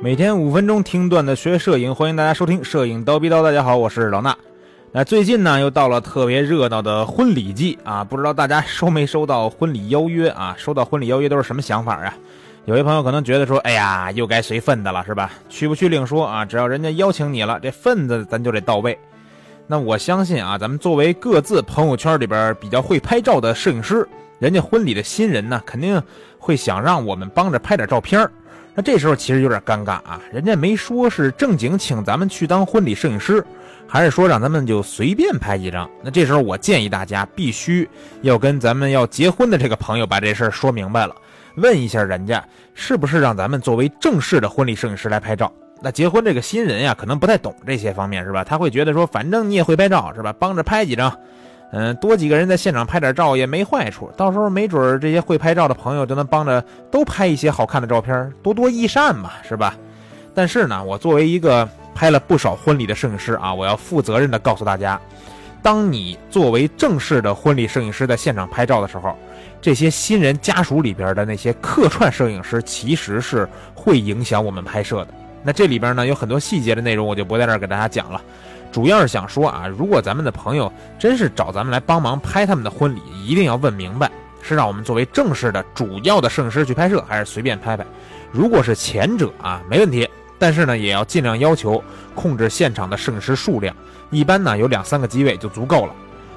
每天五分钟听段子学摄影，欢迎大家收听《摄影刀逼刀》。大家好，我是老衲。那最近呢，又到了特别热闹的婚礼季啊，不知道大家收没收到婚礼邀约啊？收到婚礼邀约都是什么想法啊？有些朋友可能觉得说，哎呀，又该随份子了，是吧？去不去另说啊，只要人家邀请你了，这份子咱就得到位。那我相信啊，咱们作为各自朋友圈里边比较会拍照的摄影师，人家婚礼的新人呢，肯定会想让我们帮着拍点照片儿那这时候其实有点尴尬啊，人家没说是正经请咱们去当婚礼摄影师，还是说让咱们就随便拍几张？那这时候我建议大家必须要跟咱们要结婚的这个朋友把这事儿说明白了，问一下人家是不是让咱们作为正式的婚礼摄影师来拍照。那结婚这个新人呀，可能不太懂这些方面，是吧？他会觉得说，反正你也会拍照，是吧？帮着拍几张。嗯，多几个人在现场拍点照也没坏处，到时候没准这些会拍照的朋友就能帮着都拍一些好看的照片，多多益善嘛，是吧？但是呢，我作为一个拍了不少婚礼的摄影师啊，我要负责任的告诉大家，当你作为正式的婚礼摄影师在现场拍照的时候，这些新人家属里边的那些客串摄影师其实是会影响我们拍摄的。那这里边呢有很多细节的内容，我就不在这儿给大家讲了。主要是想说啊，如果咱们的朋友真是找咱们来帮忙拍他们的婚礼，一定要问明白，是让我们作为正式的主要的摄影师去拍摄，还是随便拍拍？如果是前者啊，没问题，但是呢，也要尽量要求控制现场的摄影师数量，一般呢有两三个机位就足够了。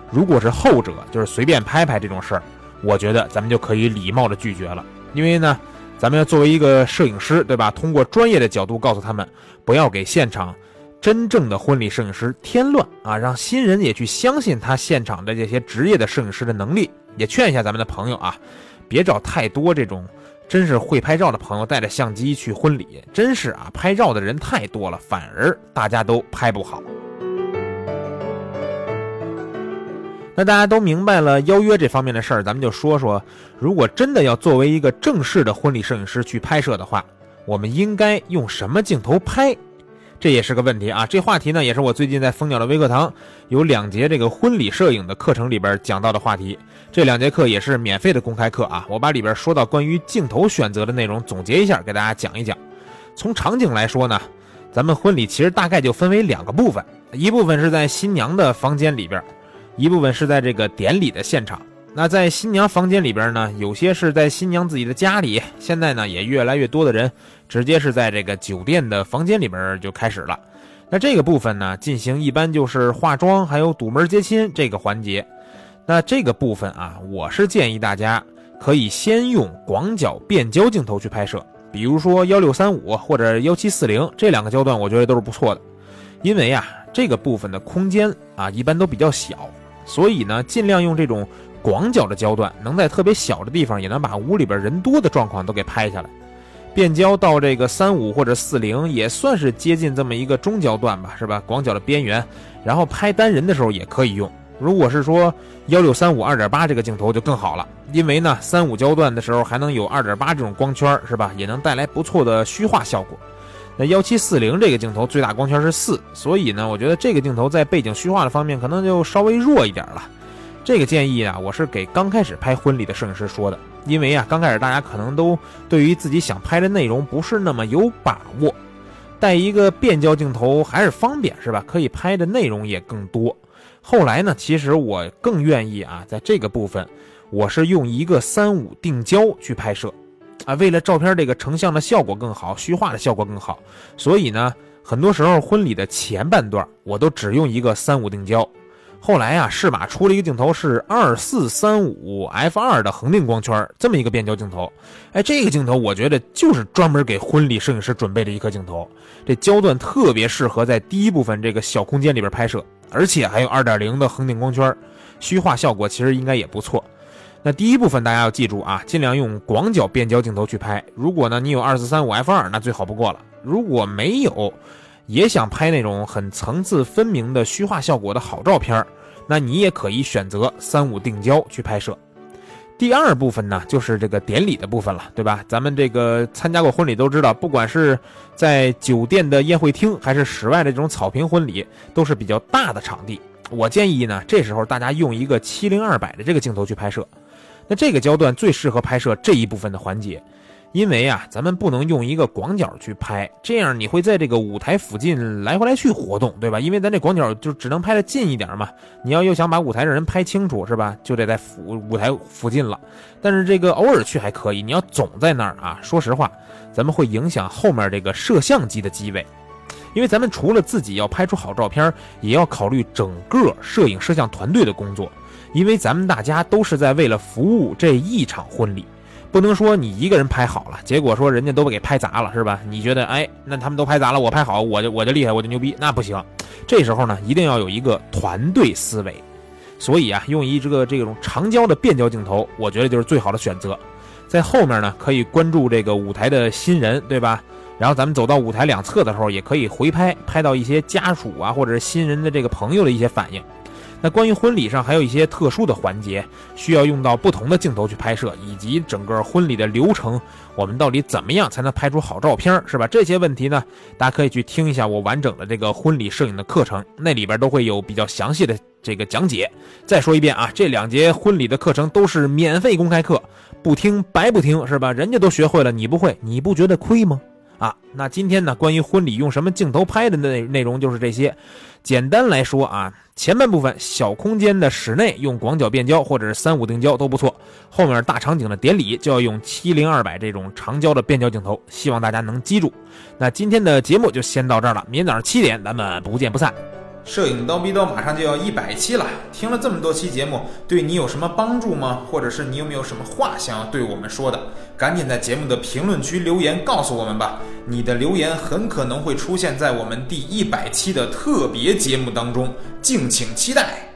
如果是后者，就是随便拍拍这种事儿，我觉得咱们就可以礼貌的拒绝了，因为呢，咱们要作为一个摄影师，对吧？通过专业的角度告诉他们，不要给现场。真正的婚礼摄影师添乱啊，让新人也去相信他现场的这些职业的摄影师的能力。也劝一下咱们的朋友啊，别找太多这种真是会拍照的朋友带着相机去婚礼。真是啊，拍照的人太多了，反而大家都拍不好。那大家都明白了邀约这方面的事儿，咱们就说说，如果真的要作为一个正式的婚礼摄影师去拍摄的话，我们应该用什么镜头拍？这也是个问题啊！这话题呢，也是我最近在蜂鸟的微课堂有两节这个婚礼摄影的课程里边讲到的话题。这两节课也是免费的公开课啊！我把里边说到关于镜头选择的内容总结一下，给大家讲一讲。从场景来说呢，咱们婚礼其实大概就分为两个部分，一部分是在新娘的房间里边，一部分是在这个典礼的现场。那在新娘房间里边呢，有些是在新娘自己的家里，现在呢也越来越多的人直接是在这个酒店的房间里边就开始了。那这个部分呢，进行一般就是化妆，还有堵门接亲这个环节。那这个部分啊，我是建议大家可以先用广角变焦镜头去拍摄，比如说幺六三五或者幺七四零这两个焦段，我觉得都是不错的。因为啊，这个部分的空间啊一般都比较小，所以呢，尽量用这种。广角的焦段能在特别小的地方也能把屋里边人多的状况都给拍下来，变焦到这个三五或者四零也算是接近这么一个中焦段吧，是吧？广角的边缘，然后拍单人的时候也可以用。如果是说幺六三五二点八这个镜头就更好了，因为呢三五焦段的时候还能有二点八这种光圈，是吧？也能带来不错的虚化效果。那幺七四零这个镜头最大光圈是四，所以呢，我觉得这个镜头在背景虚化的方面可能就稍微弱一点了。这个建议啊，我是给刚开始拍婚礼的摄影师说的，因为啊，刚开始大家可能都对于自己想拍的内容不是那么有把握，带一个变焦镜头还是方便，是吧？可以拍的内容也更多。后来呢，其实我更愿意啊，在这个部分，我是用一个三五定焦去拍摄，啊，为了照片这个成像的效果更好，虚化的效果更好，所以呢，很多时候婚礼的前半段我都只用一个三五定焦。后来呀，适马出了一个镜头，是二四三五 f 二的恒定光圈，这么一个变焦镜头。哎，这个镜头我觉得就是专门给婚礼摄影师准备的一颗镜头。这焦段特别适合在第一部分这个小空间里边拍摄，而且还有二点零的恒定光圈，虚化效果其实应该也不错。那第一部分大家要记住啊，尽量用广角变焦镜头去拍。如果呢你有二四三五 f 二，那最好不过了。如果没有，也想拍那种很层次分明的虚化效果的好照片那你也可以选择三五定焦去拍摄。第二部分呢，就是这个典礼的部分了，对吧？咱们这个参加过婚礼都知道，不管是在酒店的宴会厅，还是室外的这种草坪婚礼，都是比较大的场地。我建议呢，这时候大家用一个七零二百的这个镜头去拍摄。那这个焦段最适合拍摄这一部分的环节。因为啊，咱们不能用一个广角去拍，这样你会在这个舞台附近来回来去活动，对吧？因为咱这广角就只能拍的近一点嘛。你要又想把舞台的人拍清楚，是吧？就得在附舞台附近了。但是这个偶尔去还可以，你要总在那儿啊，说实话，咱们会影响后面这个摄像机的机位。因为咱们除了自己要拍出好照片，也要考虑整个摄影摄像团队的工作。因为咱们大家都是在为了服务这一场婚礼。不能说你一个人拍好了，结果说人家都给拍砸了，是吧？你觉得，哎，那他们都拍砸了，我拍好，我就我就厉害，我就牛逼，那不行。这时候呢，一定要有一个团队思维。所以啊，用一这个这种长焦的变焦镜头，我觉得就是最好的选择。在后面呢，可以关注这个舞台的新人，对吧？然后咱们走到舞台两侧的时候，也可以回拍，拍到一些家属啊，或者是新人的这个朋友的一些反应。那关于婚礼上还有一些特殊的环节，需要用到不同的镜头去拍摄，以及整个婚礼的流程，我们到底怎么样才能拍出好照片，是吧？这些问题呢，大家可以去听一下我完整的这个婚礼摄影的课程，那里边都会有比较详细的这个讲解。再说一遍啊，这两节婚礼的课程都是免费公开课，不听白不听，是吧？人家都学会了，你不会，你不觉得亏吗？啊，那今天呢，关于婚礼用什么镜头拍的内内容就是这些。简单来说啊，前半部分小空间的室内用广角变焦或者是三五定焦都不错，后面大场景的典礼就要用七零二百这种长焦的变焦镜头，希望大家能记住。那今天的节目就先到这儿了，明天早上七点咱们不见不散。摄影刀逼刀马上就要一百期了，听了这么多期节目，对你有什么帮助吗？或者是你有没有什么话想要对我们说的？赶紧在节目的评论区留言告诉我们吧！你的留言很可能会出现在我们第一百期的特别节目当中，敬请期待。